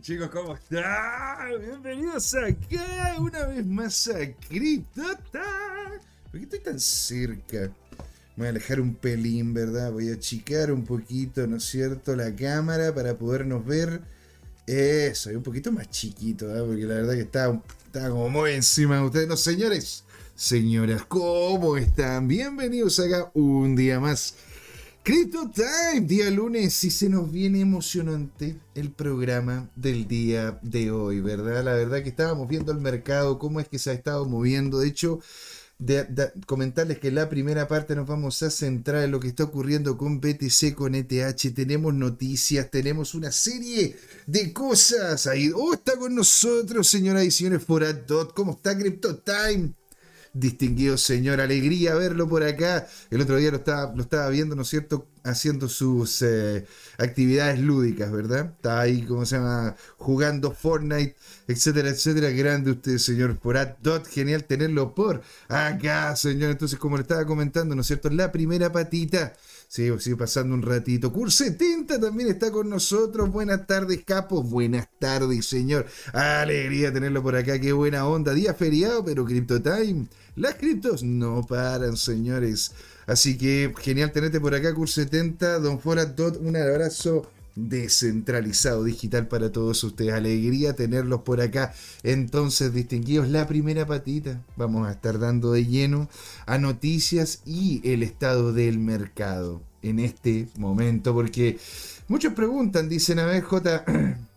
chicos, ¿cómo están? Bienvenidos acá una vez más a CryptoTime. ¿Por qué estoy tan cerca? voy a alejar un pelín, ¿verdad? Voy a achicar un poquito, ¿no es cierto? La cámara para podernos ver. Eso, y un poquito más chiquito, ¿verdad? Porque la verdad que está como muy encima de ustedes. No, señores, señoras, ¿cómo están? Bienvenidos acá un día más Crypto Time, día lunes, y se nos viene emocionante el programa del día de hoy, ¿verdad? La verdad que estábamos viendo el mercado, cómo es que se ha estado moviendo. De hecho, comentarles que la primera parte nos vamos a centrar en lo que está ocurriendo con BTC, con ETH. Tenemos noticias, tenemos una serie de cosas ahí. Oh, está con nosotros, señoras y señores, Foradot. ¿Cómo está Crypto Time? Distinguido señor. Alegría verlo por acá. El otro día lo estaba, lo estaba viendo, ¿no es cierto? Haciendo sus eh, actividades lúdicas, ¿verdad? Está ahí, ¿cómo se llama? Jugando Fortnite, etcétera, etcétera. Grande usted, señor Dot. Genial tenerlo por acá, señor. Entonces, como le estaba comentando, ¿no es cierto? La primera patita. Sí, sigue pasando un ratito. Curse Tinta también está con nosotros. Buenas tardes, capo. Buenas tardes, señor. Alegría tenerlo por acá. Qué buena onda. Día feriado, pero Crypto Time las criptos no paran, señores. Así que genial tenerte por acá, Cur70. Don Fora un abrazo descentralizado digital para todos ustedes. Alegría tenerlos por acá. Entonces, distinguidos, la primera patita. Vamos a estar dando de lleno a noticias y el estado del mercado en este momento. Porque muchos preguntan, dicen a ver, J.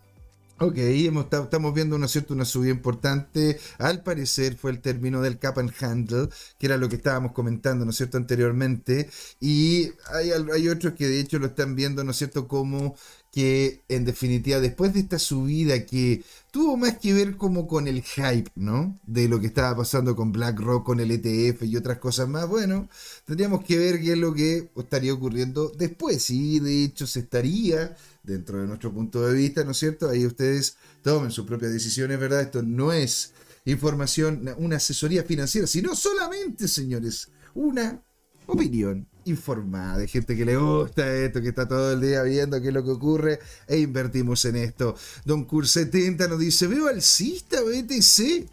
Ok, hemos, estamos viendo una, cierta, una subida importante. Al parecer fue el término del cap and handle, que era lo que estábamos comentando, ¿no es cierto?, anteriormente. Y hay, hay otros que de hecho lo están viendo, ¿no es cierto?, como que en definitiva después de esta subida que tuvo más que ver como con el hype, ¿no? De lo que estaba pasando con BlackRock, con el ETF y otras cosas más, bueno, tendríamos que ver qué es lo que estaría ocurriendo después. Y de hecho se estaría dentro de nuestro punto de vista, ¿no es cierto? Ahí ustedes tomen sus propias decisiones, ¿verdad? Esto no es información, una asesoría financiera, sino solamente, señores, una opinión informada de gente que le gusta esto, que está todo el día viendo qué es lo que ocurre e invertimos en esto. Don Cur70 nos dice, veo alcista BTC.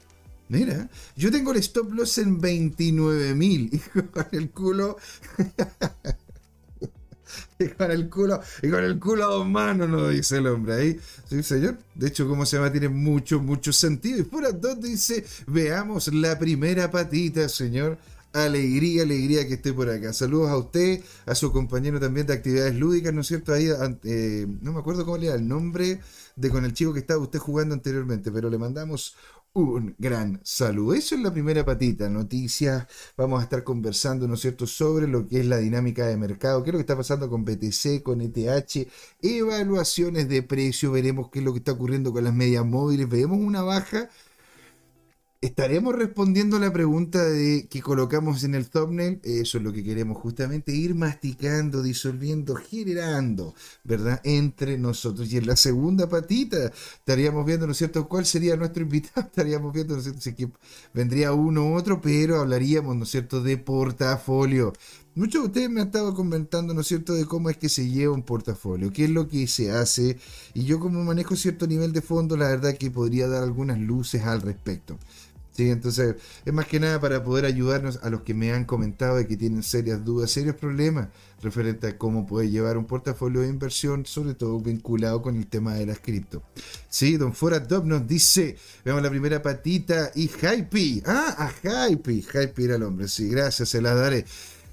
Mira, yo tengo el stop loss en 29.000 y con el culo y con el culo, y con el culo a dos manos, nos dice el hombre ahí. Sí, señor. De hecho, como se llama, tiene mucho, mucho sentido. Y fuera dos dice, veamos la primera patita, señor. Alegría, alegría que esté por acá. Saludos a usted, a su compañero también de actividades lúdicas, ¿no es cierto? Ahí, eh, no me acuerdo cómo le da el nombre de con el chico que estaba usted jugando anteriormente, pero le mandamos un gran saludo. Eso es la primera patita, noticias. Vamos a estar conversando, ¿no es cierto?, sobre lo que es la dinámica de mercado, qué es lo que está pasando con BTC, con ETH, evaluaciones de precio, veremos qué es lo que está ocurriendo con las medias móviles, vemos una baja estaremos respondiendo a la pregunta de que colocamos en el thumbnail. Eso es lo que queremos justamente, ir masticando, disolviendo, generando, ¿verdad? Entre nosotros. Y en la segunda patita estaríamos viendo, ¿no es cierto?, cuál sería nuestro invitado. Estaríamos viendo, ¿no es cierto?, si vendría uno u otro, pero hablaríamos, ¿no es cierto?, de portafolio. Muchos de ustedes me han estado comentando, ¿no es cierto?, de cómo es que se lleva un portafolio, qué es lo que se hace. Y yo como manejo cierto nivel de fondo, la verdad que podría dar algunas luces al respecto. ¿Sí? Entonces, es más que nada para poder ayudarnos a los que me han comentado de que tienen serias dudas, serios problemas referente a cómo poder llevar un portafolio de inversión, sobre todo vinculado con el tema de las cripto. Sí, Don Fora Top nos dice, veamos la primera patita y Hype. Ah, a Hype. Hype era el hombre, sí, gracias, se la daré.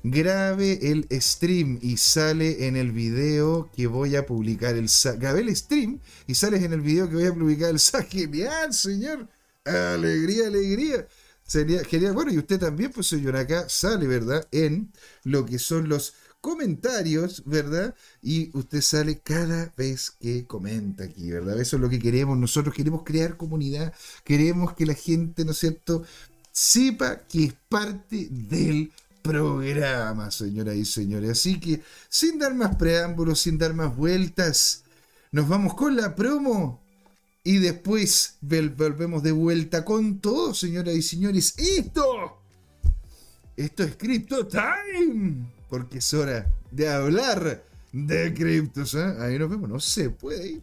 Grabe el stream y sale en el video que voy a publicar el Grabe el stream y sales en el video que voy a publicar el SAC. Genial, señor. Alegría, alegría. Sería genial. Bueno, y usted también, pues señor, acá sale, ¿verdad? En lo que son los comentarios, ¿verdad? Y usted sale cada vez que comenta aquí, ¿verdad? Eso es lo que queremos. Nosotros queremos crear comunidad, queremos que la gente, ¿no es cierto?, sepa que es parte del programa, señoras y señores. Así que, sin dar más preámbulos, sin dar más vueltas, nos vamos con la promo y después volvemos de vuelta con todo, señoras y señores. Esto, esto es Crypto Time, porque es hora de hablar de criptos. ¿eh? Ahí nos vemos, no se puede ir.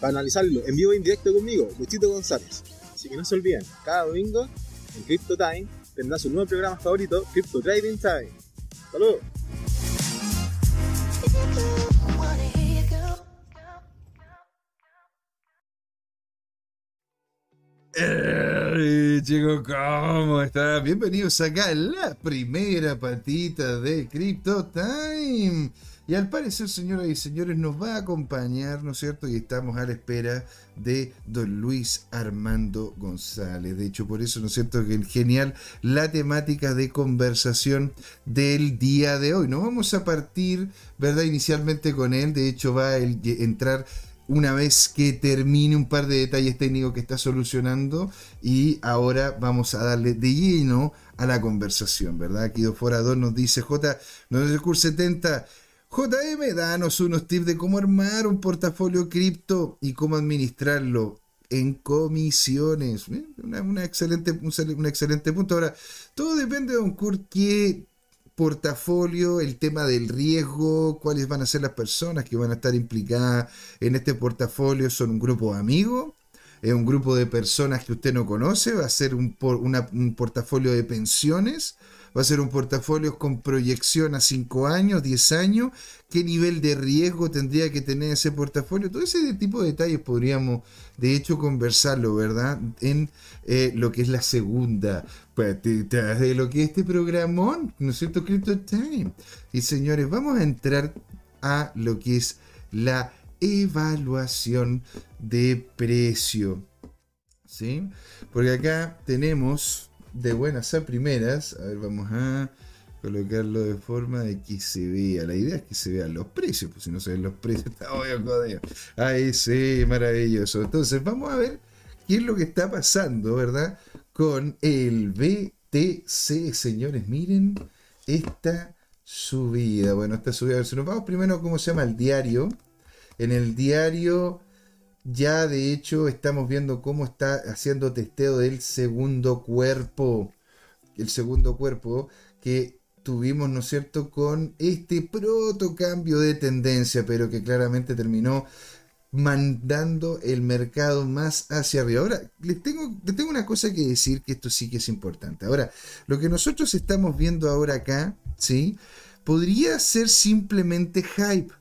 para analizarlo en vivo e en directo conmigo, Luchito González. Así que no se olviden, cada domingo en Crypto Time tendrá su nuevo programa favorito, Crypto Trading Time. ¡Saludos! Chicos, ¿cómo están? Bienvenidos acá a la primera patita de Crypto Time. Y al parecer, señoras y señores, nos va a acompañar, ¿no es cierto? Y estamos a la espera de don Luis Armando González. De hecho, por eso, ¿no es cierto?, que genial la temática de conversación del día de hoy. Nos vamos a partir, ¿verdad?, inicialmente con él. De hecho, va a entrar una vez que termine un par de detalles técnicos que está solucionando y ahora vamos a darle de lleno a la conversación, ¿verdad? Aquí Forador nos dice J, curso 70 JM, danos unos tips de cómo armar un portafolio cripto y cómo administrarlo en comisiones. Una, excelente, un, excelente punto. Ahora, todo depende de un Kurt qué portafolio, el tema del riesgo, cuáles van a ser las personas que van a estar implicadas en este portafolio. ¿Son un grupo de amigos? ¿Es un grupo de personas que usted no conoce? ¿Va a ser un, un portafolio de pensiones? Va a ser un portafolio con proyección a 5 años, 10 años, qué nivel de riesgo tendría que tener ese portafolio, todo ese tipo de detalles podríamos de hecho conversarlo, ¿verdad? En eh, lo que es la segunda patita de lo que es este programón, ¿no es cierto? Crypto Time. Y señores, vamos a entrar a lo que es la evaluación de precio. ¿Sí? Porque acá tenemos de buenas a primeras, a ver, vamos a colocarlo de forma de que se vea. La idea es que se vean los precios, pues si no se ven los precios, está obvio, jodido. Ahí sí, maravilloso. Entonces, vamos a ver qué es lo que está pasando, ¿verdad? Con el BTC, señores. Miren esta subida. Bueno, esta subida, a ver si nos vamos primero, ¿cómo se llama? El diario. En el diario ya de hecho estamos viendo cómo está haciendo testeo del segundo cuerpo. El segundo cuerpo que tuvimos, ¿no es cierto?, con este proto cambio de tendencia, pero que claramente terminó mandando el mercado más hacia arriba. Ahora, les tengo, les tengo una cosa que decir que esto sí que es importante. Ahora, lo que nosotros estamos viendo ahora acá, ¿sí? Podría ser simplemente hype.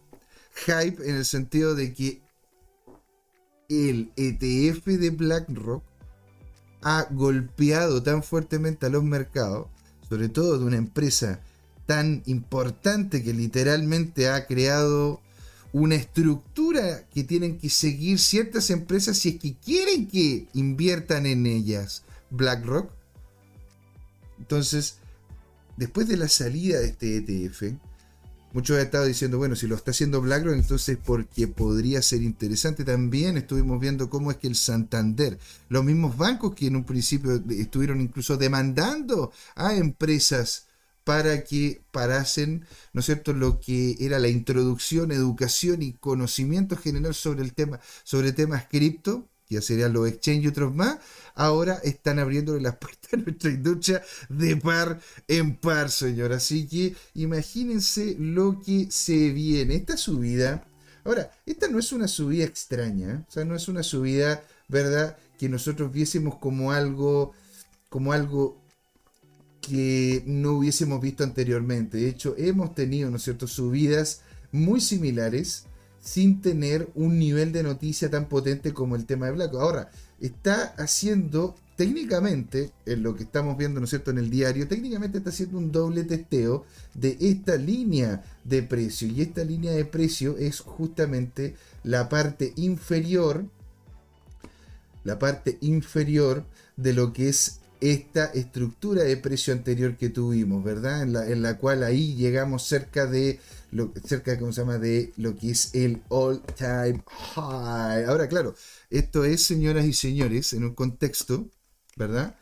Hype en el sentido de que el ETF de BlackRock ha golpeado tan fuertemente a los mercados, sobre todo de una empresa tan importante que literalmente ha creado una estructura que tienen que seguir ciertas empresas si es que quieren que inviertan en ellas. BlackRock. Entonces, después de la salida de este ETF, Muchos han estado diciendo, bueno, si lo está haciendo BlackRock, entonces porque podría ser interesante. También estuvimos viendo cómo es que el Santander, los mismos bancos que en un principio estuvieron incluso demandando a empresas para que parasen, ¿no es cierto?, lo que era la introducción, educación y conocimiento general sobre el tema, sobre temas cripto, ya serían los exchange y otros más, ahora están abriéndole las puertas a nuestra industria de par en par, señor. Así que imagínense lo que se viene. Esta subida, ahora, esta no es una subida extraña, o sea, no es una subida, ¿verdad?, que nosotros viésemos como algo, como algo que no hubiésemos visto anteriormente. De hecho, hemos tenido, ¿no es cierto?, subidas muy similares sin tener un nivel de noticia tan potente como el tema de Black. Ahora, está haciendo técnicamente, en lo que estamos viendo, ¿no es cierto?, en el diario, técnicamente está haciendo un doble testeo de esta línea de precio. Y esta línea de precio es justamente la parte inferior, la parte inferior de lo que es esta estructura de precio anterior que tuvimos, ¿verdad? En la, en la cual ahí llegamos cerca de cerca, ¿cómo se llama? De lo que es el all time high. Ahora, claro, esto es, señoras y señores, en un contexto ¿verdad?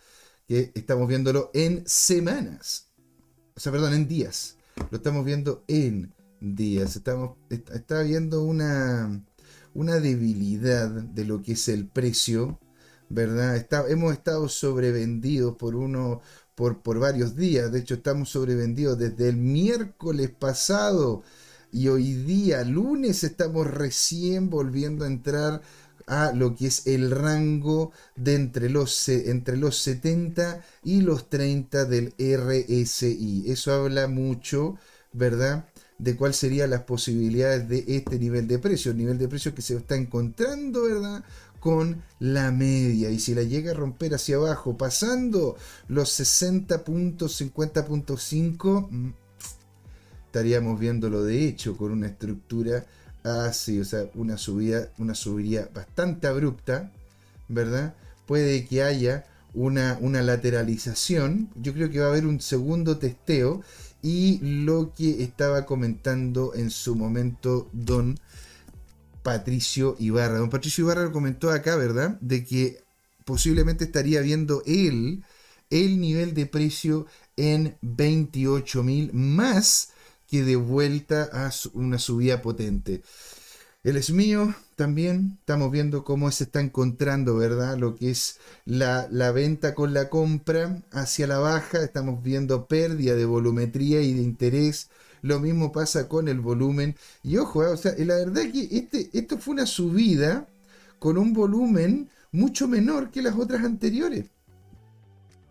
Que estamos viéndolo en semanas. O sea, perdón, en días. Lo estamos viendo en días. Estamos, está, viendo una, una debilidad de lo que es el precio, ¿verdad? Hemos estado sobrevendidos por uno, por, por varios días. De hecho, estamos sobrevendidos desde el miércoles pasado. Y hoy día, lunes, estamos recién volviendo a entrar a lo que es el rango de entre los, entre los 70 y los 30 del RSI. Eso habla mucho, ¿verdad? De cuáles serían las posibilidades de este nivel de precio, el nivel de precio que se está encontrando, ¿verdad? Con la media y si la llega a romper hacia abajo pasando los 60 puntos 50.5 mm, estaríamos viéndolo de hecho con una estructura así, o sea, una subida, una subida bastante abrupta, ¿verdad? Puede que haya una, una lateralización. Yo creo que va a haber un segundo testeo. Y lo que estaba comentando en su momento don Patricio Ibarra. Don Patricio Ibarra comentó acá, ¿verdad? De que posiblemente estaría viendo él el nivel de precio en 28 mil más que de vuelta a una subida potente. El es mío también estamos viendo cómo se está encontrando, ¿verdad? Lo que es la, venta con la compra hacia la baja. Estamos viendo pérdida de volumetría y de interés. Lo mismo pasa con el volumen. Y ojo, ¿eh? o sea, la verdad es que este, esto fue una subida con un volumen mucho menor que las otras anteriores.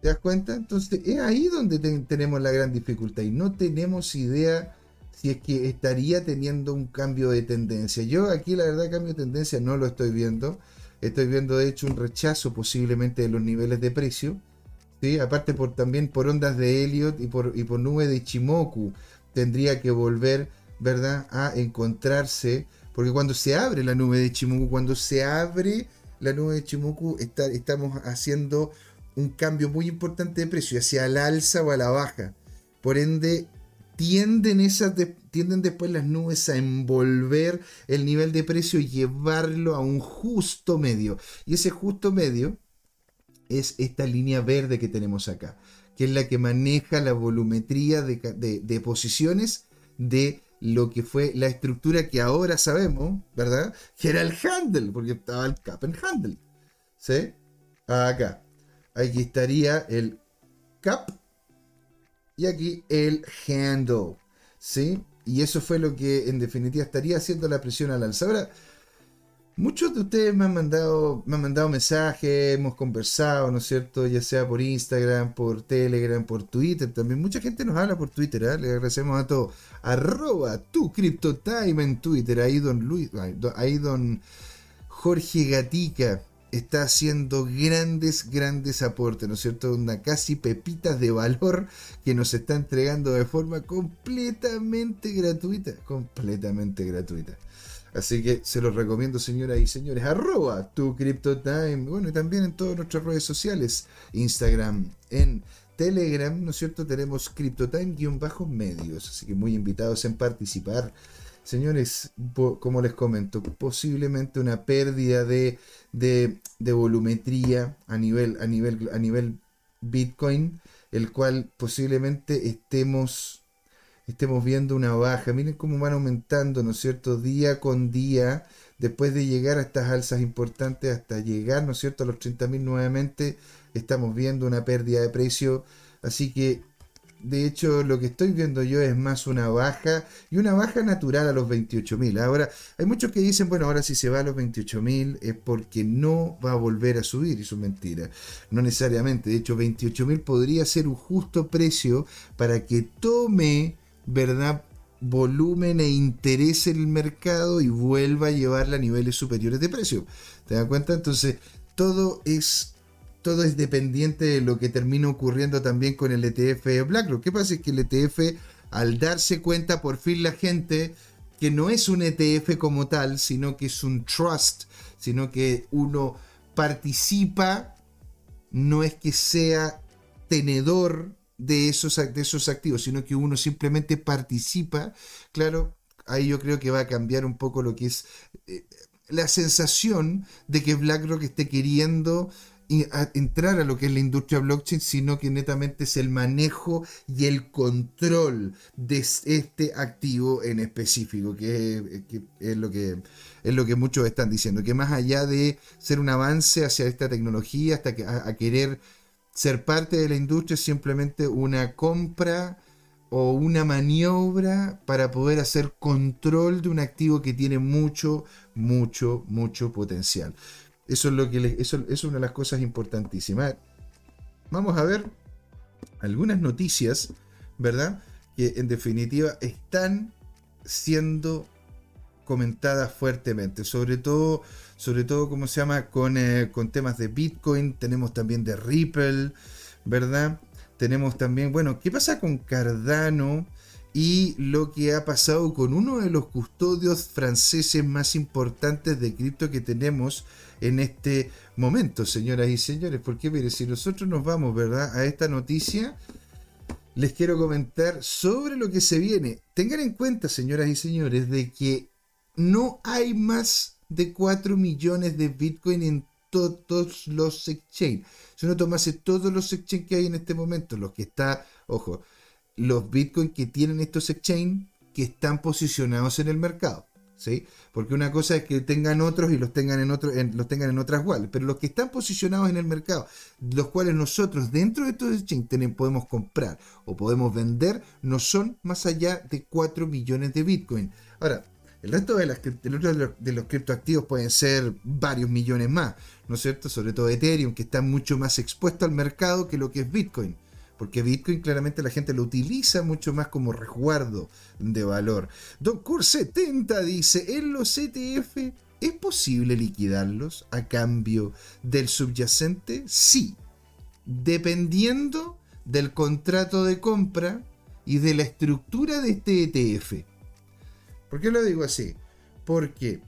¿Te das cuenta? Entonces es ahí donde tenemos la gran dificultad y no tenemos idea si es que estaría teniendo un cambio de tendencia. Yo aquí la verdad cambio de tendencia no lo estoy viendo. Estoy viendo de hecho un rechazo posiblemente de los niveles de precio. ¿sí? Aparte por, también por ondas de Elliot y por, y por nube de Chimoku tendría que volver ¿verdad? a encontrarse. Porque cuando se abre la nube de Chimoku, cuando se abre la nube de Chimoku, está, estamos haciendo un cambio muy importante de precio, hacia la alza o a la baja. Por ende, tienden, esas tienden después las nubes a envolver el nivel de precio y llevarlo a un justo medio. Y ese justo medio es esta línea verde que tenemos acá, que es la que maneja la volumetría de, posiciones de lo que fue la estructura que ahora sabemos, ¿verdad? Que era el handle, porque estaba el cap en handle. ¿Sí? Acá. Aquí estaría el cap y aquí el handle. ¿Sí? Y eso fue lo que en definitiva estaría haciendo la presión al alza. Ahora, muchos de ustedes me han mandado, me han mandado mensajes, hemos conversado, ¿no es cierto? Ya sea por Instagram, por Telegram, por Twitter también. Mucha gente nos habla por Twitter, ¿eh? Le agradecemos a todos. Arroba tu CryptoTime en Twitter. Ahí don Luis, ahí don Jorge Gatica está haciendo grandes, grandes aportes, ¿no es cierto? Una casi pepitas de valor que nos está entregando de forma completamente gratuita, completamente gratuita. Así que se los recomiendo, señoras y señores. Arroba tu CryptoTime. Bueno, y también en todas nuestras redes sociales. Instagram, en Telegram, ¿no es cierto? Tenemos CryptoTime-medios. Así que muy invitados en participar señores, como les comento, posiblemente una pérdida de, volumetría a nivel, a, nivel, a nivel Bitcoin, el cual posiblemente estemos, estemos viendo una baja. Miren cómo van aumentando, ¿no es cierto?, día con día, después de llegar a estas alzas importantes, hasta llegar, ¿no es cierto?, a los 30.000 nuevamente, estamos viendo una pérdida de precio. Así que de hecho, lo que estoy viendo yo es más una baja y una baja natural a los 28.000. Ahora, hay muchos que dicen, bueno, ahora si se va a los 28.000 es porque no va a volver a subir, y eso es mentira. No necesariamente. De hecho, 28.000 podría ser un justo precio para que tome, ¿verdad? volumen e interés en el mercado y vuelva a llevarla a niveles superiores de precio. ¿Te das cuenta? Entonces, todo es todo es dependiente de lo que termina ocurriendo también con el ETF de BlackRock. ¿Qué pasa? Es que el ETF, al darse cuenta por fin la gente que no es un ETF como tal, sino que es un trust, sino que uno participa, no es que sea tenedor de esos, de esos activos, sino que uno simplemente participa, claro, ahí yo creo que va a cambiar un poco lo que es eh, la sensación de que BlackRock esté queriendo entrar a lo que es la industria blockchain, sino que netamente es el manejo y el control de este activo en específico, que, es, lo que es lo que muchos están diciendo, que más allá de ser un avance hacia esta tecnología, hasta que, a, querer ser parte de la industria, es simplemente una compra o una maniobra para poder hacer control de un activo que tiene mucho, mucho, mucho potencial. Eso es, lo que eso, es una de las cosas importantísimas. Vamos a ver algunas noticias, ¿verdad? Que en definitiva están siendo comentadas fuertemente, sobre todo, sobre todo, ¿cómo se llama? Con, eh, con temas de Bitcoin, tenemos también de Ripple, ¿verdad? Tenemos también, bueno, ¿qué pasa con Cardano? y lo que ha pasado con uno de los custodios franceses más importantes de cripto que tenemos en este momento, señoras y señores. Porque mire, si nosotros nos vamos, ¿verdad?, a esta noticia, les quiero comentar sobre lo que se viene. Tengan en cuenta, señoras y señores, de que no hay más de 4 millones de Bitcoin en todos los exchanges. Si uno tomase todos los exchanges que hay en este momento, los que está, ojo, los bitcoins que tienen estos exchange que están posicionados en el mercado. ¿sí? Porque una cosa es que tengan otros y los tengan en, otro, los tengan en otras wallets, pero los que están posicionados en el mercado, los cuales nosotros dentro de estos exchange podemos comprar o podemos vender, no son más allá de 4 millones de bitcoin. Ahora, el resto de, de los criptoactivos pueden ser varios millones más, ¿no es cierto? Sobre todo Ethereum, que está mucho más expuesto al mercado que lo que es Bitcoin porque Bitcoin claramente la gente lo utiliza mucho más como resguardo de valor. Don Cur 70 dice, en los ETF, ¿es posible liquidarlos a cambio del subyacente? Sí, dependiendo del contrato de compra y de la estructura de este ETF. ¿Por qué lo digo así? Porque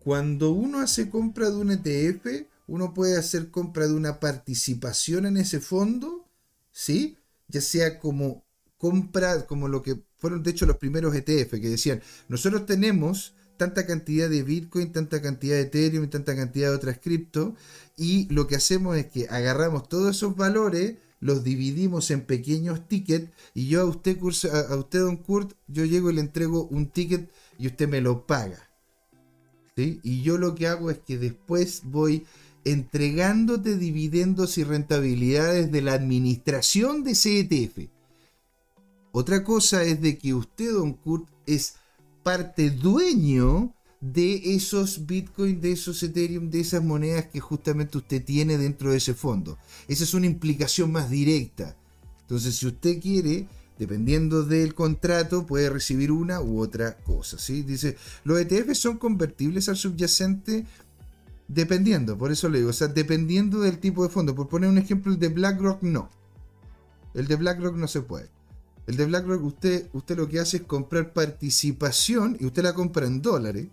cuando uno hace compra de un ETF, uno puede hacer compra de una participación en ese fondo ¿sí? Ya sea como compra, como lo que fueron de hecho los primeros ETF que decían, nosotros tenemos tanta cantidad de Bitcoin, tanta cantidad de Ethereum y tanta cantidad de otras cripto, y lo que hacemos es que agarramos todos esos valores, los dividimos en pequeños tickets, y yo a usted, a usted don Kurt, yo llego y le entrego un ticket y usted me lo paga. ¿sí? Y yo lo que hago es que después voy entregándote dividendos y rentabilidades de la administración de CETF. Otra cosa es de que usted, don Kurt, es parte dueño de esos Bitcoin, de esos Ethereum, de esas monedas que justamente usted tiene dentro de ese fondo. Esa es una implicación más directa. Entonces, si usted quiere, dependiendo del contrato, puede recibir una u otra cosa. ¿sí? Dice, los ETF son convertibles al subyacente Dependiendo, por eso le digo, o sea, dependiendo del tipo de fondo. Por poner un ejemplo, el de BlackRock no. El de BlackRock no se puede. El de BlackRock, usted, usted lo que hace es comprar participación y usted la compra en dólares.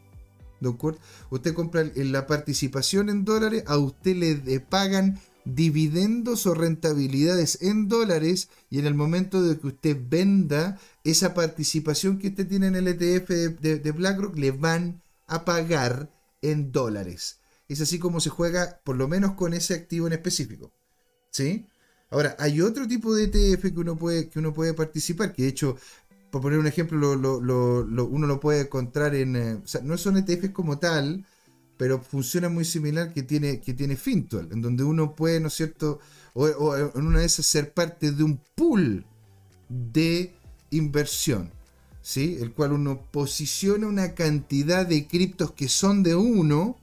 ¿De acuerdo? Usted compra la participación en dólares, a usted le pagan dividendos o rentabilidades en dólares y en el momento de que usted venda esa participación que usted tiene en el ETF de BlackRock, le van a pagar en dólares es así como se juega, por lo menos con ese activo en específico. ¿Sí? Ahora, hay otro tipo de ETF que uno puede, que uno puede participar, que de hecho, por poner un ejemplo, uno lo puede encontrar en... Eh, o sea, no son ETFs como tal, pero funciona muy similar que tiene, que tiene Fintual, en donde uno puede, ¿no es cierto?, o, o en una de esas ser parte de un pool de inversión. ¿Sí? El cual uno posiciona una cantidad de criptos que son de uno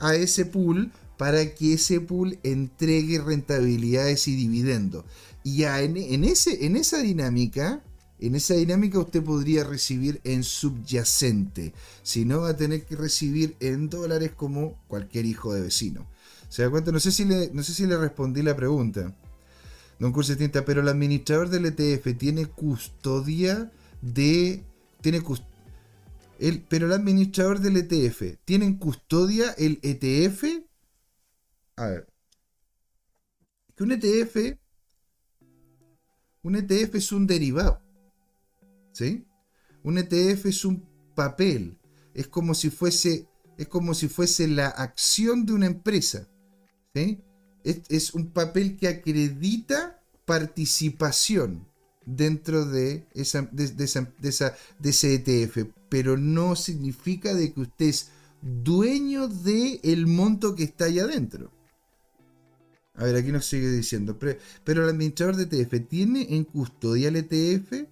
a ese pool para que ese pool entregue rentabilidades y dividendos. Y ya en, ese, en esa dinámica, en esa dinámica usted podría recibir en subyacente. Si no, va a tener que recibir en dólares como cualquier hijo de vecino. ¿Se da cuenta? No sé si le, no sé si le respondí la pregunta. Don Curso Tinta, pero el administrador del ETF tiene custodia de. Tiene el, pero el administrador del ETF, ¿tiene en custodia el ETF? A ver. Que un ETF. Un ETF es un derivado. ¿Sí? Un ETF es un papel. Es como si fuese. Es como si fuese la acción de una empresa. ¿Sí? es, un papel que acredita participación dentro de, esa, de, esa, de, ese ETF, pero no significa de que usted es dueño del el monto que está ahí adentro. A ver, aquí nos sigue diciendo, pero, el administrador de ETF tiene en custodia el ETF.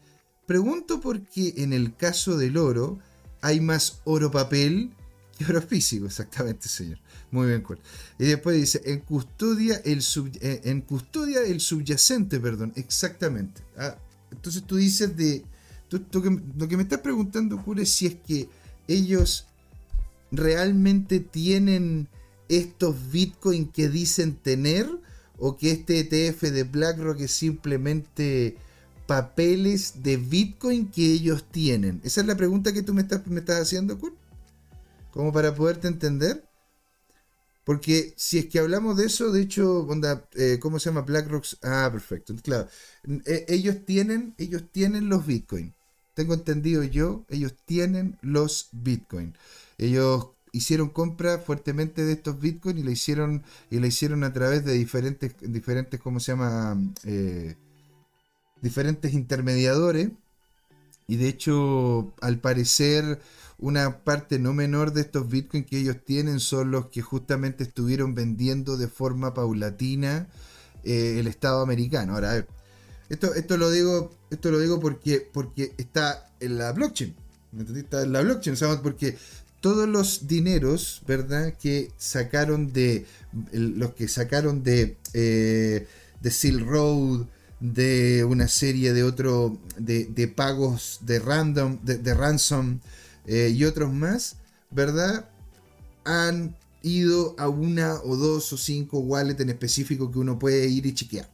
Pregunto porque en el caso del oro hay más oro papel que oro físico, exactamente, señor. Muy bien, cool. Y después dice, en custodia el, eh, en custodia el subyacente, perdón, exactamente. Ah, entonces tú dices de... lo que me estás preguntando, Cure, es si es que ellos realmente tienen estos bitcoins que dicen tener o que este ETF de BlackRock es simplemente papeles de bitcoin que ellos tienen. Esa es la pregunta que tú me estás, me estás haciendo, Kurt. Como para poderte entender. Porque si es que hablamos de eso, de hecho, onda, eh, ¿cómo se llama? BlackRock. Ah, perfecto. Claro. Eh, ellos tienen, ellos tienen los Bitcoin. Tengo entendido yo, ellos tienen los Bitcoin. Ellos hicieron compra fuertemente de estos Bitcoin y la hicieron, y la hicieron a través de diferentes, diferentes, ¿cómo se llama? Eh, diferentes intermediadores. Y de hecho, al parecer una parte no menor de estos bitcoins que ellos tienen son los que justamente estuvieron vendiendo de forma paulatina eh, el Estado americano. Ahora, esto, esto lo digo, esto lo digo porque, porque está en la blockchain. Está en la blockchain, ¿sabes? Porque todos los dineros, ¿verdad? Que sacaron de. Los que sacaron de. Eh, de Silk Road, de una serie de otro. de, pagos de random. de ransom eh, y otros más, ¿verdad? Han ido a una o dos o cinco wallets en específico que uno puede ir y chequear.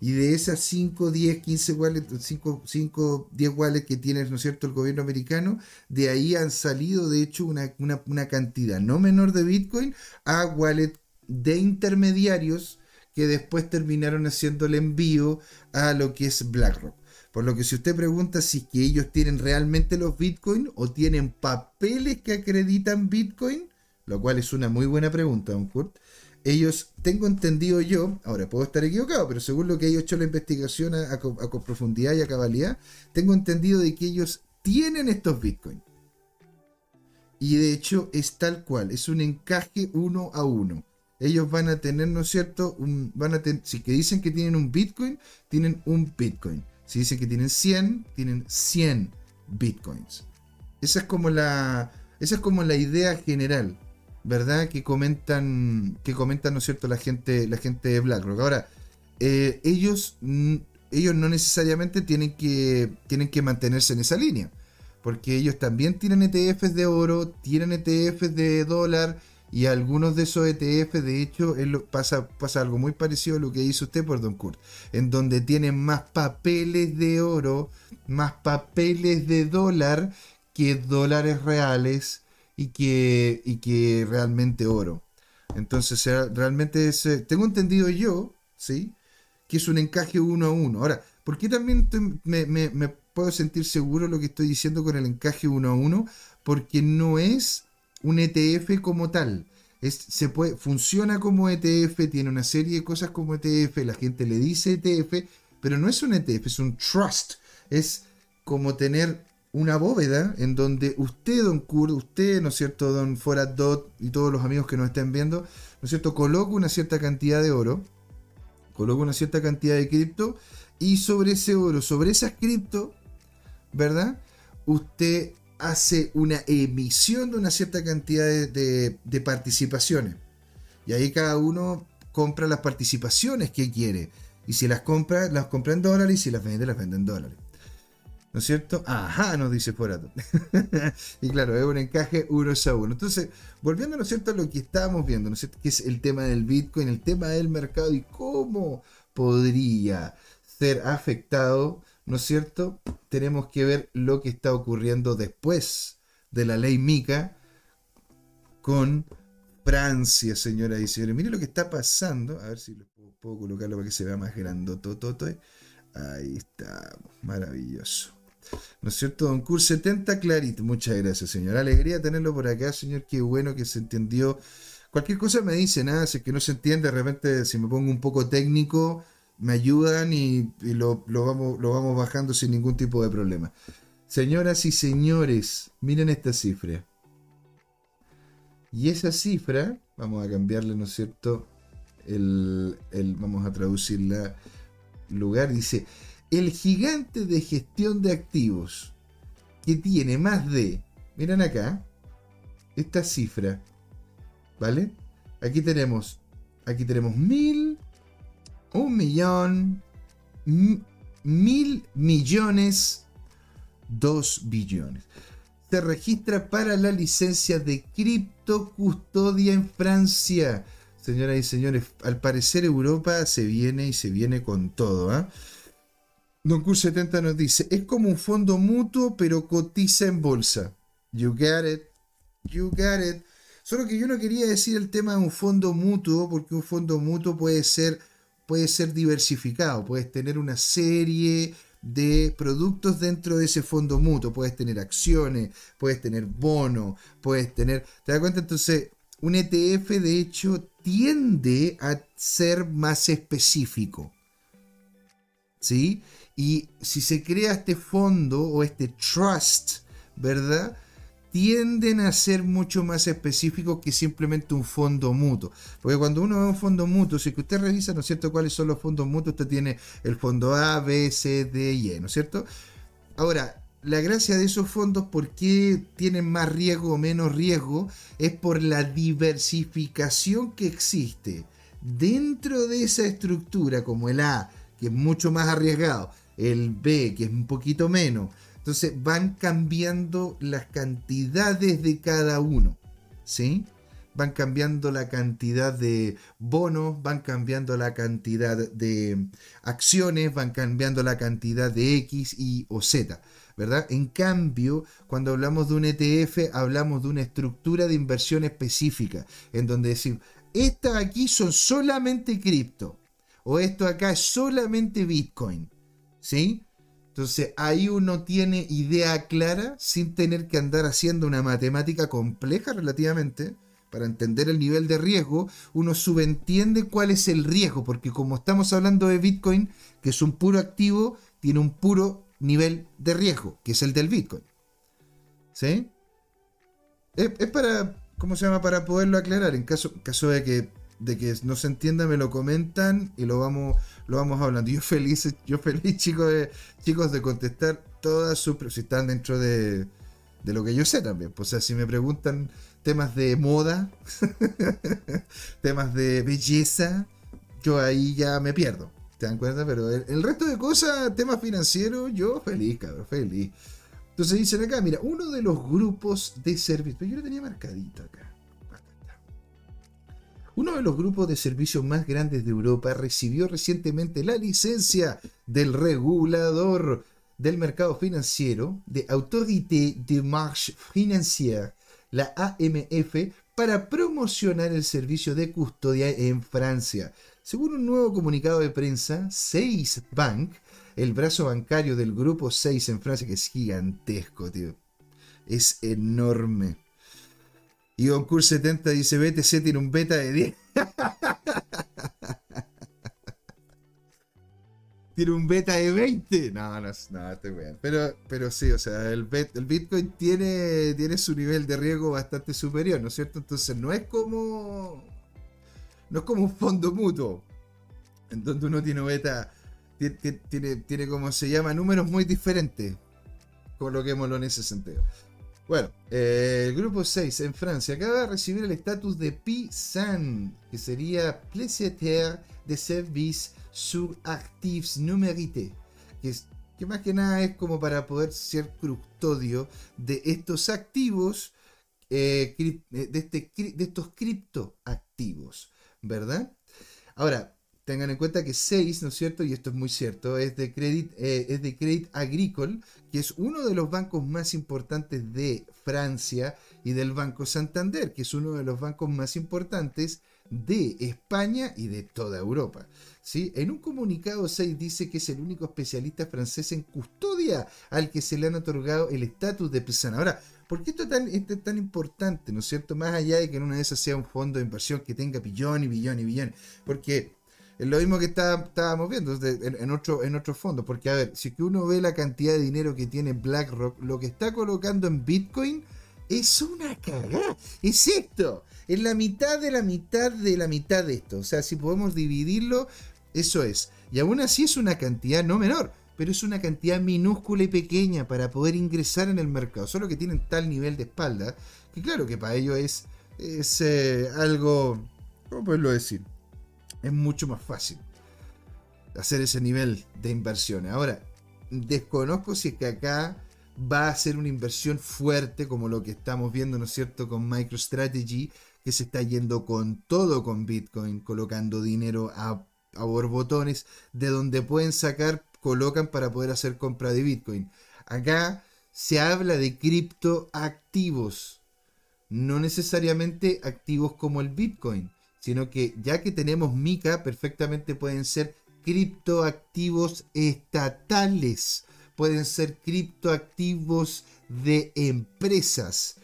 Y de esas 5, 10, 15 wallets, 5, 5, 10 wallets que tiene, ¿no es cierto?, el gobierno americano, de ahí han salido, de hecho, una, una cantidad no menor de Bitcoin a wallets de intermediarios que después terminaron haciendo el envío a lo que es BlackRock. Por lo que si usted pregunta si que ellos tienen realmente los Bitcoin o tienen papeles que acreditan Bitcoin, lo cual es una muy buena pregunta, don Kurt. Ellos, tengo entendido yo, ahora puedo estar equivocado, pero según lo que he hecho la investigación a, profundidad y a cabalidad, tengo entendido de que ellos tienen estos Bitcoin. Y de hecho es tal cual, es un encaje uno a uno. Ellos van a tener, ¿no es cierto? van a si que dicen que tienen un Bitcoin, tienen un Bitcoin. Si dicen que tienen 100, tienen 100 bitcoins. Esa es como la, esa es como la idea general, ¿verdad? Que comentan, que comentan, ¿no es cierto?, la gente, la gente de BlackRock. Ahora, eh, ellos, ellos no necesariamente tienen que, tienen que mantenerse en esa línea, porque ellos también tienen ETFs de oro, tienen ETFs de dólar, y algunos de esos ETF, de hecho, pasa, pasa algo muy parecido a lo que hizo usted por Don Kurt, en donde tienen más papeles de oro, más papeles de dólar que dólares reales y que, y que realmente oro. Entonces, realmente es, tengo entendido yo, ¿sí? Que es un encaje uno a uno. Ahora, ¿por qué también me, me puedo sentir seguro lo que estoy diciendo con el encaje uno a uno? Porque no es un ETF como tal. Es, se puede, funciona como ETF, tiene una serie de cosas como ETF, la gente le dice ETF, pero no es un ETF, es un trust. Es como tener una bóveda en donde usted, don Kurt, usted, ¿no es cierto, don Foradot y todos los amigos que nos estén viendo, ¿no es cierto?, coloca una cierta cantidad de oro, coloca una cierta cantidad de cripto y sobre ese oro, sobre esas cripto, ¿verdad? Usted hace una emisión de una cierta cantidad de, participaciones. Y ahí cada uno compra las participaciones que quiere. Y si las compra, las compra en dólares y si las vende, las vende en dólares. ¿No es cierto? Ajá, nos dice Forato. y claro, es un encaje uno a uno. Entonces, volviendo, ¿no es cierto?, a lo que estábamos viendo, ¿no es cierto?, que es el tema del Bitcoin, el tema del mercado y cómo podría ser afectado, ¿no es cierto? Tenemos que ver lo que está ocurriendo después de la ley Mica con Francia, señoras y señores. Mire lo que está pasando. A ver si lo puedo, colocarlo para que se vea más grande. Ahí está, maravilloso. ¿No es cierto? Don Cur 70 clarito. Muchas gracias, señor. Alegría tenerlo por acá, señor. Qué bueno que se entendió. Cualquier cosa me dice, nada, si es que no se entiende, de repente si me pongo un poco técnico, me ayudan y, lo, vamos, lo vamos bajando sin ningún tipo de problema. Señoras y señores, miren esta cifra. Y esa cifra, vamos a cambiarle, ¿no es cierto? El, el, vamos a traducirla lugar, dice, el gigante de gestión de activos que tiene más de, miren acá, esta cifra, ¿vale? Aquí tenemos, aquí tenemos mil, un millón, mil millones, dos billones. Se registra para la licencia de criptocustodia en Francia. Señoras y señores, al parecer Europa se viene y se viene con todo. ¿ah? Don Cur 70 nos dice, es como un fondo mutuo, pero cotiza en bolsa. You got it. You got it. Solo que yo no quería decir el tema de un fondo mutuo, porque un fondo mutuo puede ser, puede ser diversificado. Puedes tener una serie de productos dentro de ese fondo mutuo. Puedes tener acciones, puedes tener bonos, puedes tener... ¿Te das cuenta? Entonces, un ETF de hecho tiende a ser más específico. ¿Sí? Y si se crea este fondo o este trust, ¿verdad? Tienden a ser mucho más específicos que simplemente un fondo mutuo. Porque cuando uno ve un fondo mutuo, si usted revisa, ¿no es cierto?, cuáles son los fondos mutuos, usted tiene el fondo A, B, C, D y E, ¿no es cierto? Ahora, la gracia de esos fondos, ¿por qué tienen más riesgo o menos riesgo? Es por la diversificación que existe dentro de esa estructura, como el A, que es mucho más arriesgado, el B, que es un poquito menos. Entonces van cambiando las cantidades de cada uno, ¿sí? Van cambiando la cantidad de bonos, van cambiando la cantidad de acciones, van cambiando la cantidad de X, Y o Z, ¿verdad? En cambio, cuando hablamos de un ETF, hablamos de una estructura de inversión específica, en donde decimos, estas aquí son solamente cripto, o esto acá es solamente Bitcoin. ¿sí? Entonces ahí uno tiene idea clara sin tener que andar haciendo una matemática compleja relativamente para entender el nivel de riesgo, uno subentiende cuál es el riesgo, porque como estamos hablando de Bitcoin, que es un puro activo, tiene un puro nivel de riesgo, que es el del Bitcoin. ¿Sí? Es, para, ¿cómo se llama? Para poderlo aclarar, en caso, caso de que de que no se entienda, me lo comentan y lo vamos, lo vamos hablando. Yo feliz, yo feliz, chicos, de, chicos, de contestar todas sus si están dentro de, de lo que yo sé también. Pues, o sea, si me preguntan temas de moda, temas de belleza, yo ahí ya me pierdo. ¿Te dan cuenta? Pero el, resto de cosas, temas financieros, yo feliz, cabrón, feliz. Entonces dicen acá, mira, uno de los grupos de servicio, yo lo tenía marcadito acá. Uno de los grupos de servicios más grandes de Europa recibió recientemente la licencia del regulador del mercado financiero, de Autorité de Marche Financière, la AMF, para promocionar el servicio de custodia en Francia. Según un nuevo comunicado de prensa, Seis Bank, el brazo bancario del grupo 6 en Francia, que es gigantesco, tío. Es enorme. Y Goncur 70 dice, BTC tiene un beta de 10. tiene un beta de 20. No, no, no, estoy bien. Pero, pero sí, o sea, el, el Bitcoin tiene, tiene su nivel de riesgo bastante superior, ¿no es cierto? Entonces no es como... No es como un fondo mutuo. En donde uno tiene beta... Tiene, tiene, tiene como se llama, números muy diferentes. Coloquémoslo en ese sentido. Bueno, eh, el grupo 6 en Francia acaba de recibir el estatus de PISAN, que sería Plaisir de Service sur Actifs Numérités, que, que más que nada es como para poder ser custodio de estos activos, eh, eh, de, este, de estos criptoactivos, ¿verdad? Ahora, tengan en cuenta que 6, ¿no es cierto? Y esto es muy cierto, es de Credit, eh, Agricole, que es uno de los bancos más importantes de Francia, y del Banco Santander, que es uno de los bancos más importantes de España y de toda Europa. ¿sí? En un comunicado 6 dice que es el único especialista francés en custodia al que se le han otorgado el estatus de persona. Ahora, ¿por qué esto es tan, tan importante? ¿No es cierto? Más allá de que en una de esas sea un fondo de inversión que tenga billón y billón y billón. Porque es lo mismo que estábamos viendo en, otro, en otro fondo. Porque, a ver, si que uno ve la cantidad de dinero que tiene BlackRock, lo que está colocando en Bitcoin es una cagada. Es esto. Es la mitad de la mitad de la mitad de esto. O sea, si podemos dividirlo, eso es. Y aún así es una cantidad no menor, pero es una cantidad minúscula y pequeña para poder ingresar en el mercado. Solo que tienen tal nivel de espalda que claro que para ellos es, es eh, algo, ¿cómo poderlo decir? Es mucho más fácil hacer ese nivel de inversiones. Ahora, desconozco si es que acá va a ser una inversión fuerte como lo que estamos viendo, ¿no es cierto?, con MicroStrategy, que se está yendo con todo con Bitcoin, colocando dinero a, a borbotones, de donde pueden sacar, colocan para poder hacer compra de Bitcoin. Acá se habla de criptoactivos, no necesariamente activos como el Bitcoin, sino que ya que tenemos Mica, perfectamente pueden ser criptoactivos estatales pueden ser criptoactivos de empresas.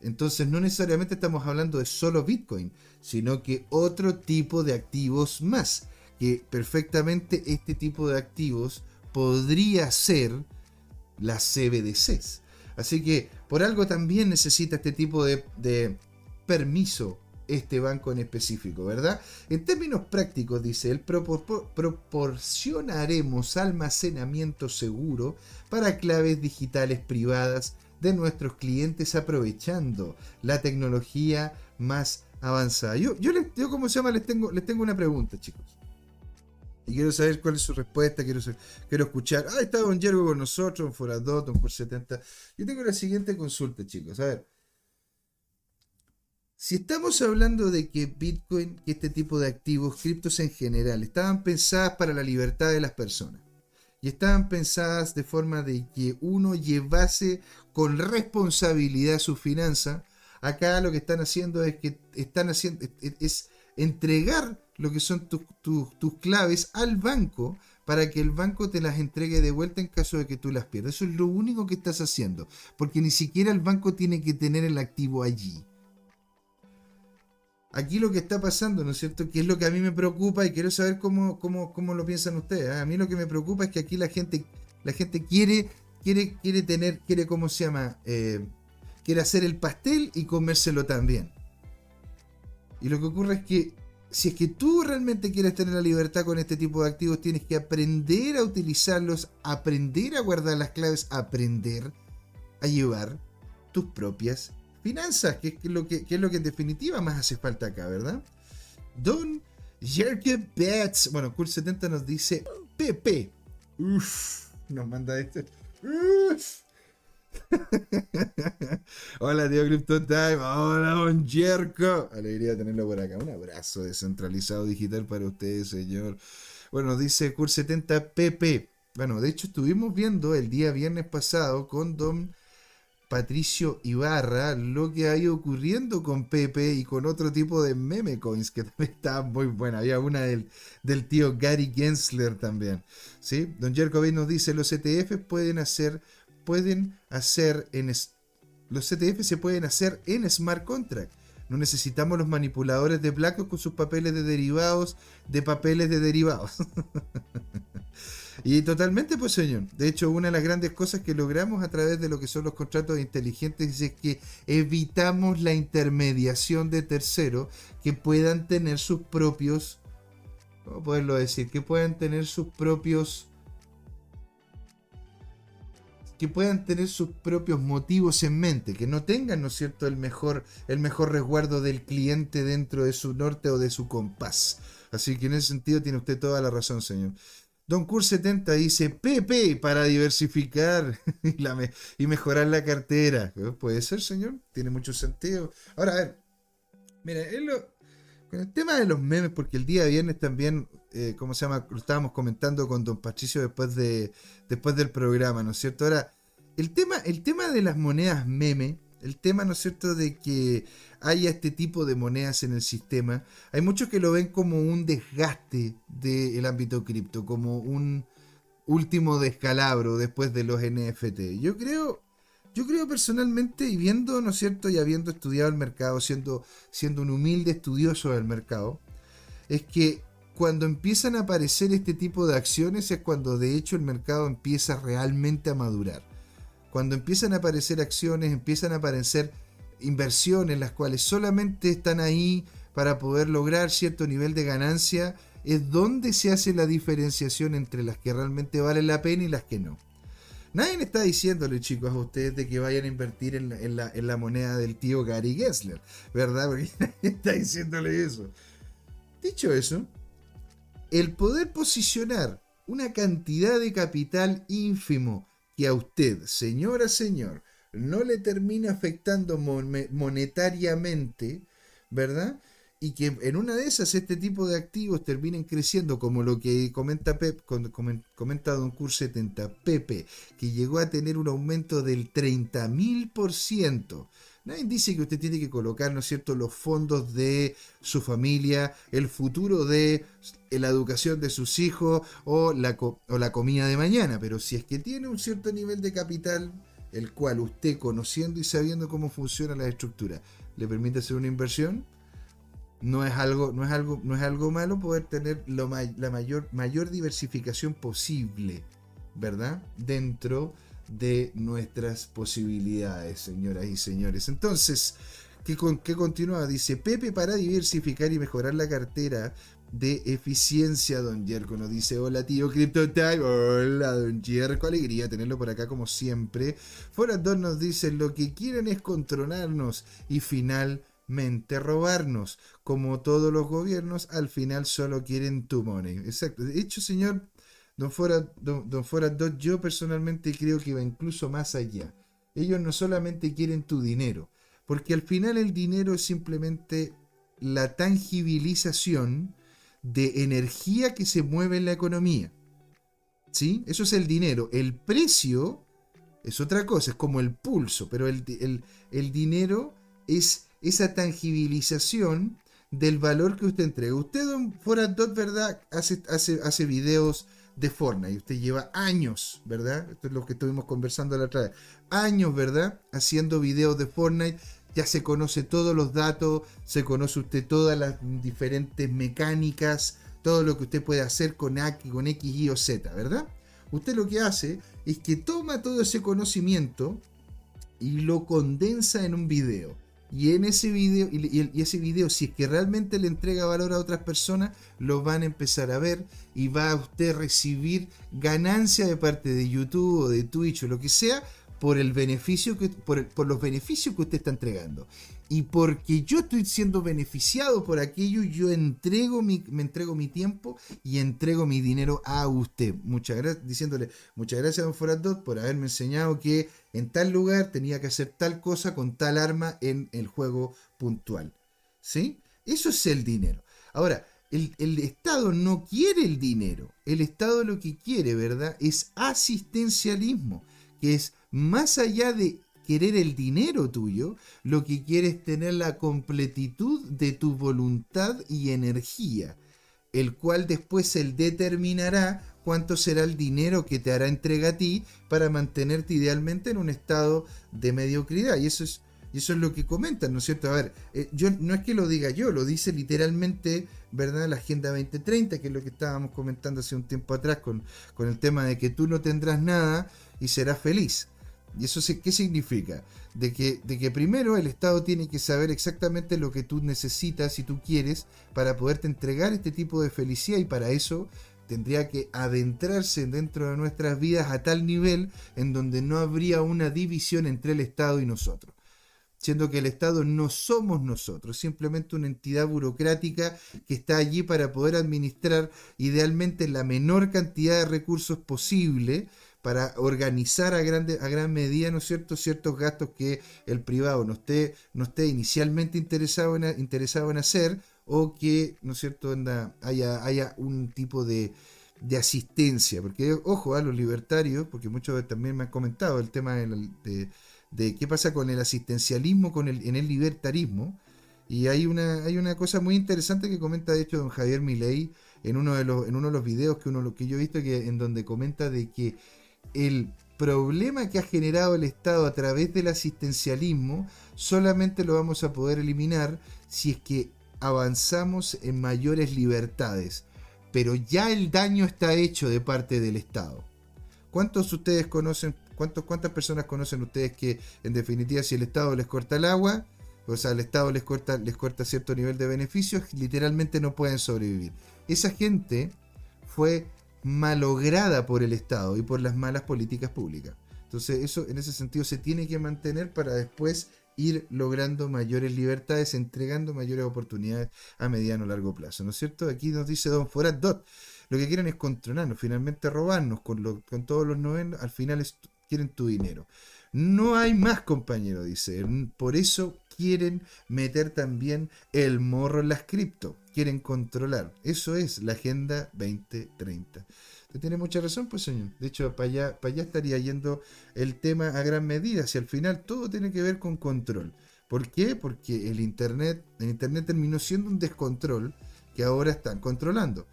Entonces no necesariamente estamos hablando de solo Bitcoin, sino que otro tipo de activos más. Que perfectamente este tipo de activos podría ser las CBDCs. Así que por algo también necesita este tipo de, de permiso este banco en específico, ¿verdad? En términos prácticos, dice él, proporcionaremos almacenamiento seguro para claves digitales privadas de nuestros clientes aprovechando la tecnología más avanzada. Yo, yo, les, yo como se llama, les tengo, les tengo una pregunta, chicos. Y quiero saber cuál es su respuesta, quiero, quiero escuchar. Ah, está Don Yergo con nosotros, un Foradot, un por 70. Yo tengo la siguiente consulta, chicos. A ver, si estamos hablando de que Bitcoin y este tipo de activos, criptos en general, estaban pensadas para la libertad de las personas y estaban pensadas de forma de que uno llevase con responsabilidad su finanza, acá lo que están haciendo es que están haciendo es entregar lo que son tus claves al banco para que el banco te las entregue de vuelta en caso de que tú las pierdas. Eso es lo único que estás haciendo, porque ni siquiera el banco tiene que tener el activo allí aquí lo que está pasando, ¿no es cierto? Que es lo que a mí me preocupa y quiero saber cómo, cómo, lo piensan ustedes. ¿eh? A mí lo que me preocupa es que aquí la gente, la gente quiere, quiere, quiere tener, quiere, ¿cómo se llama? Eh, quiere hacer el pastel y comérselo también. Y lo que ocurre es que si es que tú realmente quieres tener la libertad con este tipo de activos, tienes que aprender a utilizarlos, aprender a guardar las claves, aprender a llevar tus propias finanzas, que es lo que, en definitiva más hace falta acá, ¿verdad? Don Jerke Betts, bueno, Cool 70 nos dice PP. Uf, nos manda este. Hola, tío Crypto Time. Hola, don Jerko. Alegría tenerlo por acá. Un abrazo descentralizado digital para ustedes, señor. Bueno, nos dice Cool 70 PP. Bueno, de hecho, estuvimos viendo el día viernes pasado con Don Patricio Ibarra lo que ha ido ocurriendo con Pepe y con otro tipo de meme coins que también estaban muy buena. Había una del, del tío Gary Gensler también. ¿sí? Don Jerkovic nos dice, los ETF pueden hacer, pueden hacer en... Los ETF se pueden hacer en smart contract. No necesitamos los manipuladores de BlackRock con sus papeles de derivados de papeles de derivados. Y totalmente, pues señor. De hecho, una de las grandes cosas que logramos a través de lo que son los contratos inteligentes es que evitamos la intermediación de terceros que puedan tener sus propios, ¿cómo poderlo decir? Que puedan tener sus propios que puedan tener sus propios motivos en mente, que no tengan, ¿no es cierto?, el mejor, el mejor resguardo del cliente dentro de su norte o de su compás. Así que en ese sentido tiene usted toda la razón, señor. Don Cur 70 dice, PP para diversificar y, mejorar la cartera. ¿Eh? Puede ser, señor. Tiene mucho sentido. Ahora, a ver. Mira, con el tema de los memes, porque el día viernes también, eh, ¿cómo se llama? Lo estábamos comentando con Don Patricio después, de, después del programa, ¿no es cierto? Ahora, el tema, el tema de las monedas meme, el tema, ¿no es cierto?, de que haya este tipo de monedas en el sistema, hay muchos que lo ven como un desgaste del ámbito cripto, como un último descalabro después de los NFT. Yo creo, yo creo personalmente, y viendo, ¿no es cierto?, y habiendo estudiado el mercado, siendo, siendo un humilde estudioso del mercado, es que cuando empiezan a aparecer este tipo de acciones es cuando de hecho el mercado empieza realmente a madurar. Cuando empiezan a aparecer acciones, empiezan a aparecer inversiones, las cuales solamente están ahí para poder lograr cierto nivel de ganancia, es donde se hace la diferenciación entre las que realmente valen la pena y las que no. Nadie está diciéndole, chicos, a ustedes de que vayan a invertir en la, moneda del tío Gary Gessler, ¿verdad? Porque nadie está diciéndole eso. Dicho eso, el poder posicionar una cantidad de capital ínfimo que a usted, señora, señor, no le termina afectando monetariamente, ¿verdad? Y que en una de esas este tipo de activos terminen creciendo, como lo que comenta, Pep, Don Cur 70, Pepe, que llegó a tener un aumento del 30.000%. Nadie dice que usted tiene que colocar, ¿no es cierto?, los fondos de su familia, el futuro de la educación de sus hijos o la, o la comida de mañana, pero si es que tiene un cierto nivel de capital, el cual usted conociendo y sabiendo cómo funciona la estructura le permite hacer una inversión, no es algo, no es algo, no es algo malo poder tener lo la mayor, mayor diversificación posible, ¿verdad? Dentro de nuestras posibilidades, señoras y señores. Entonces, ¿qué, qué continúa? Dice, Pepe para diversificar y mejorar la cartera de eficiencia, don Jerko. Nos dice, hola tío CryptoTime. Hola, don Jerko. Alegría tenerlo por acá como siempre. Fuera dos nos dice, lo que quieren es controlarnos y finalmente robarnos. Como todos los gobiernos, al final solo quieren tu money. Exacto. De hecho, señor Don Fuera, don, don yo personalmente creo que va incluso más allá. Ellos no solamente quieren tu dinero, porque al final el dinero es simplemente la tangibilización de energía que se mueve en la economía. ¿Sí? Eso es el dinero. El precio es otra cosa, es como el pulso, pero el, dinero es esa tangibilización del valor que usted entrega. Usted, don Foradot, ¿verdad? Hace, hace, hace videos de Fortnite. Usted lleva años, ¿verdad? Esto es lo que estuvimos conversando la otra vez. Años, ¿verdad? Haciendo videos de Fortnite ya se conoce todos los datos, se conoce usted todas las diferentes mecánicas, todo lo que usted puede hacer con, con X, Y o Z, ¿verdad? Usted lo que hace es que toma todo ese conocimiento y lo condensa en un video. Y en ese video, y, ese video, si es que realmente le entrega valor a otras personas, lo van a empezar a ver y va a usted recibir ganancia de parte de YouTube o de Twitch o lo que sea por el beneficio que, por, los beneficios que usted está entregando. Y porque yo estoy siendo beneficiado por aquello, yo entrego mi, me entrego mi tiempo y entrego mi dinero a usted. Muchas gracias, diciéndole, muchas gracias, don Foradot, por haberme enseñado que en tal lugar tenía que hacer tal cosa con tal arma en el juego puntual. ¿Sí? Eso es el dinero. Ahora, el, el, Estado no quiere el dinero. El Estado lo que quiere, ¿verdad? Es asistencialismo, que es más allá de querer el dinero tuyo, lo que quiere es tener la completitud de tu voluntad y energía, el cual después él determinará cuánto será el dinero que te hará entrega a ti para mantenerte idealmente en un estado de mediocridad. Y eso es, eso es lo que comentan, ¿no es cierto? A ver, eh, yo, no es que lo diga yo, lo dice literalmente, ¿verdad? La Agenda 2030, que es lo que estábamos comentando hace un tiempo atrás con, con el tema de que tú no tendrás nada y serás feliz. ¿Y eso qué significa? De que, de que primero el Estado tiene que saber exactamente lo que tú necesitas y tú quieres para poderte entregar este tipo de felicidad y para eso tendría que adentrarse dentro de nuestras vidas a tal nivel en donde no habría una división entre el Estado y nosotros. siendo que el Estado no somos nosotros, simplemente una entidad burocrática que está allí para poder administrar idealmente la menor cantidad de recursos posible para organizar a, grande, a gran medida, ¿no es cierto?, ciertos gastos que el privado no esté, no esté inicialmente interesado en, interesado en hacer o que, ¿no es cierto?, haya, haya un tipo de, de asistencia, porque ojo a los libertarios, porque muchos también me han comentado el tema de, de, qué pasa con el asistencialismo con el, en el libertarismo, y hay una, hay una cosa muy interesante que comenta de hecho don Javier Milei en uno de los, en uno de los videos que, uno, que yo he visto que, en donde comenta de que el problema que ha generado el Estado a través del asistencialismo solamente lo vamos a poder eliminar si es que avanzamos en mayores libertades pero ya el daño está hecho de parte del Estado. ¿Cuántos ustedes conocen, cuántos, cuántas personas conocen ustedes que en definitiva si el Estado les corta el agua, o sea, el Estado les corta, les corta cierto nivel de beneficios, literalmente no pueden sobrevivir? Esa gente fue malograda por el Estado y por las malas políticas públicas. Entonces, eso en ese sentido se tiene que mantener para después ir logrando mayores libertades, entregando mayores oportunidades a mediano o largo plazo, ¿no es cierto? Aquí nos dice Don Forat Dot, lo que quieren es controlarnos, finalmente robarnos con, todos los novenos, al final quieren tu dinero. No hay más, compañero, dice. Por eso quieren meter también el morro en las cripto. Quieren controlar. Eso es la Agenda 2030 tiene mucha razón, pues señor. De hecho, para allá, para allá estaría yendo el tema a gran medida. Si al final todo tiene que ver con control. ¿Por qué? Porque el Internet, el Internet terminó siendo un descontrol que ahora están controlando.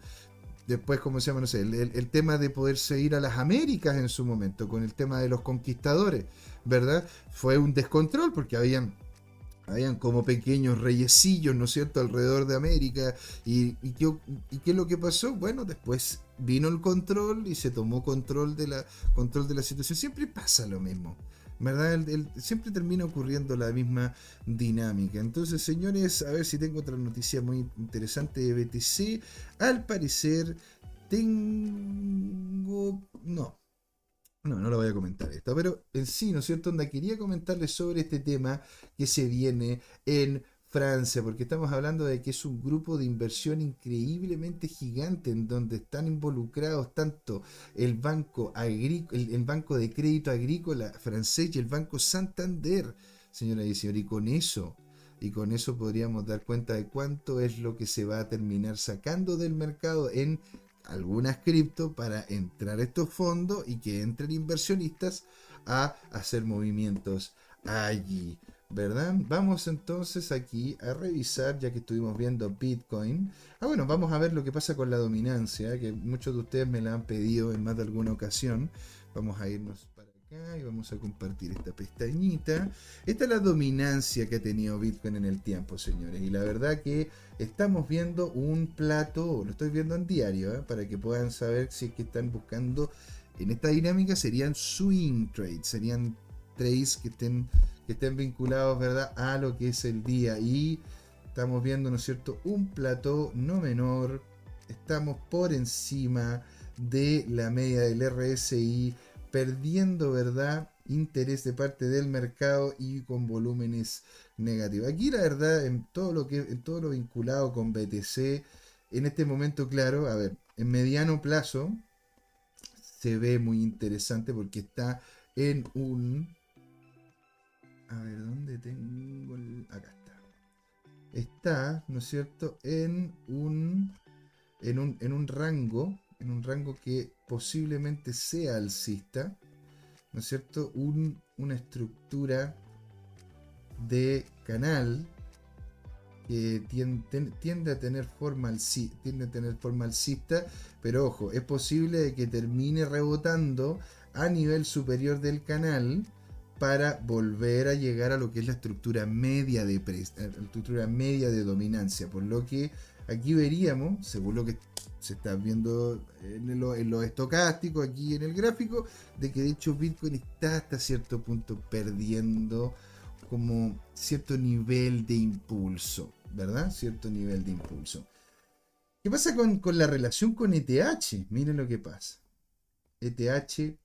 Después, como se llama? No sé, el, el, tema de poderse ir a las Américas en su momento, con el tema de los conquistadores, ¿verdad? Fue un descontrol porque habían habían como pequeños reyecillos, ¿no es cierto?, alrededor de América. ¿Y, y, qué, ¿Y, qué, es lo que pasó? Bueno, después vino el control y se tomó control de la, control de la situación. Siempre pasa lo mismo. ¿Verdad? siempre termina ocurriendo la misma dinámica. Entonces, señores, a ver si tengo otra noticia muy interesante de BTC. Al parecer, tengo... No, no, no lo voy a comentar esto, pero en sí, ¿no es cierto? Onda, quería comentarles sobre este tema que se viene en Francia, porque estamos hablando de que es un grupo de inversión increíblemente gigante en donde están involucrados tanto el banco, el, banco de crédito agrícola francés y el banco Santander, señora y señores, y con eso y con eso podríamos dar cuenta de cuánto es lo que se va a terminar sacando del mercado en algunas cripto para entrar estos fondos y que entren inversionistas a hacer movimientos allí. ¿Verdad? Vamos entonces aquí a revisar, ya que estuvimos viendo Bitcoin. Ah, bueno, vamos a ver lo que pasa con la dominancia, que muchos de ustedes me la han pedido en más de alguna ocasión. Vamos a irnos y vamos a compartir esta pestañita. Esta es la dominancia que ha tenido Bitcoin en el tiempo, señores. Y la verdad que estamos viendo un plato, lo estoy viendo en diario, ¿eh? para que puedan saber si es que están buscando en esta dinámica serían swing trades, serían trades que estén, que estén vinculados ¿verdad? a lo que es el día. Y estamos viendo, ¿no es cierto?, un plato no menor. Estamos por encima de la media del RSI, perdiendo, ¿verdad? interés de parte del mercado y con volúmenes negativos. Aquí la verdad, en todo lo que en todo lo vinculado con BTC, en este momento, claro, a ver, en mediano plazo se ve muy interesante porque está en un a ver, ¿dónde tengo el acá está. Está, ¿no es cierto?, en un en un en un rango, en un rango que posiblemente sea alcista ¿no es cierto? una estructura de canal que tiende, a tener forma tiende a tener forma alcista, pero ojo, es posible que termine rebotando a nivel superior del canal para volver a llegar a lo que es la estructura media de eh, estructura media de dominancia, por lo que aquí veríamos, según lo que se está viendo en lo, en estocástico, aquí en el gráfico, de que de hecho Bitcoin está hasta cierto punto perdiendo como cierto nivel de impulso, ¿verdad? Cierto nivel de impulso. ¿Qué pasa con, con la relación con ETH? Miren lo que pasa. ETH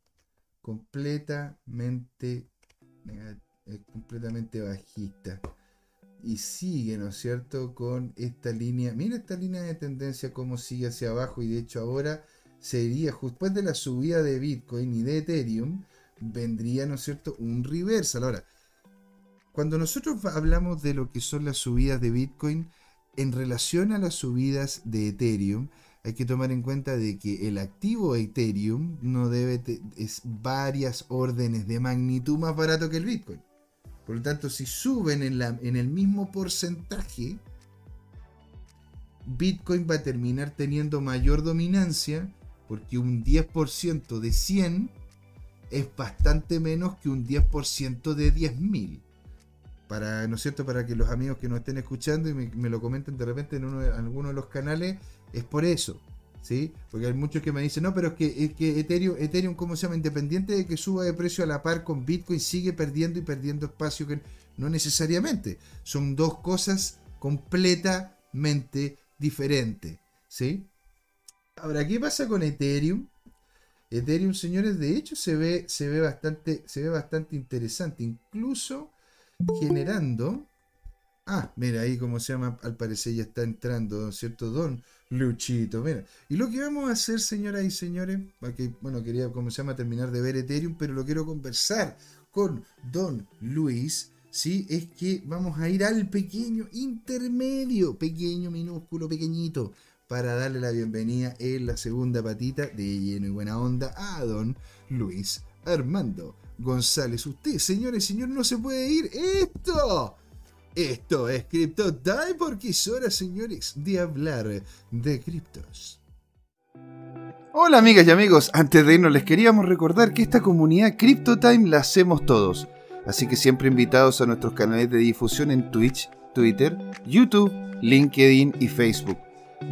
completamente completamente bajista. Y sigue, ¿no es cierto?, con esta línea. Mira esta línea de tendencia, cómo sigue hacia abajo. Y de hecho, ahora sería, después de la subida de Bitcoin y de Ethereum, vendría, ¿no es cierto?, un reversal. Ahora, cuando nosotros hablamos de lo que son las subidas de Bitcoin, en relación a las subidas de Ethereum, hay que tomar en cuenta de que el activo Ethereum no debe es varias órdenes de magnitud más barato que el Bitcoin. Por lo tanto, si suben en, la, en el mismo porcentaje, Bitcoin va a terminar teniendo mayor dominancia porque un 10% de 100 es bastante menos que un 10% de 10.000. Para, ¿no es cierto? Para que los amigos que nos estén escuchando y me, lo comenten de repente en, uno, en alguno de los canales, es por eso. ¿Sí? Porque hay muchos que me dicen, no, pero es que, es que Ethereum, Ethereum, ¿cómo se llama? Independiente de que suba de precio a la par con Bitcoin, sigue perdiendo y perdiendo espacio, que no necesariamente. Son dos cosas completamente diferentes, ¿sí? Ahora, ¿qué pasa con Ethereum? Ethereum, señores, de hecho se ve, se ve, bastante, se ve bastante interesante, incluso generando... Ah, mira, ahí como se llama, al parecer ya está entrando, ¿cierto? Don Luchito, mira. Y lo que vamos a hacer, señoras y señores, bueno, quería, como se llama, terminar de ver Ethereum, pero lo quiero conversar con Don Luis, ¿sí? Es que vamos a ir al pequeño intermedio, pequeño, minúsculo, pequeñito, para darle la bienvenida en la segunda patita de lleno y buena onda a Don Luis Armando González. Usted, señores y señores, no se puede ir. Esto esto es Crypto Time porque es hora, señores, de hablar de criptos. Hola amigas y amigos, antes de irnos les queríamos recordar que esta comunidad CryptoTime la hacemos todos, así que siempre invitados a nuestros canales de difusión en Twitch, Twitter, YouTube, LinkedIn y Facebook.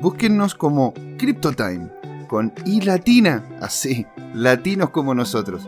Búsquennos como CryptoTime, con I latina, así, latinos como nosotros.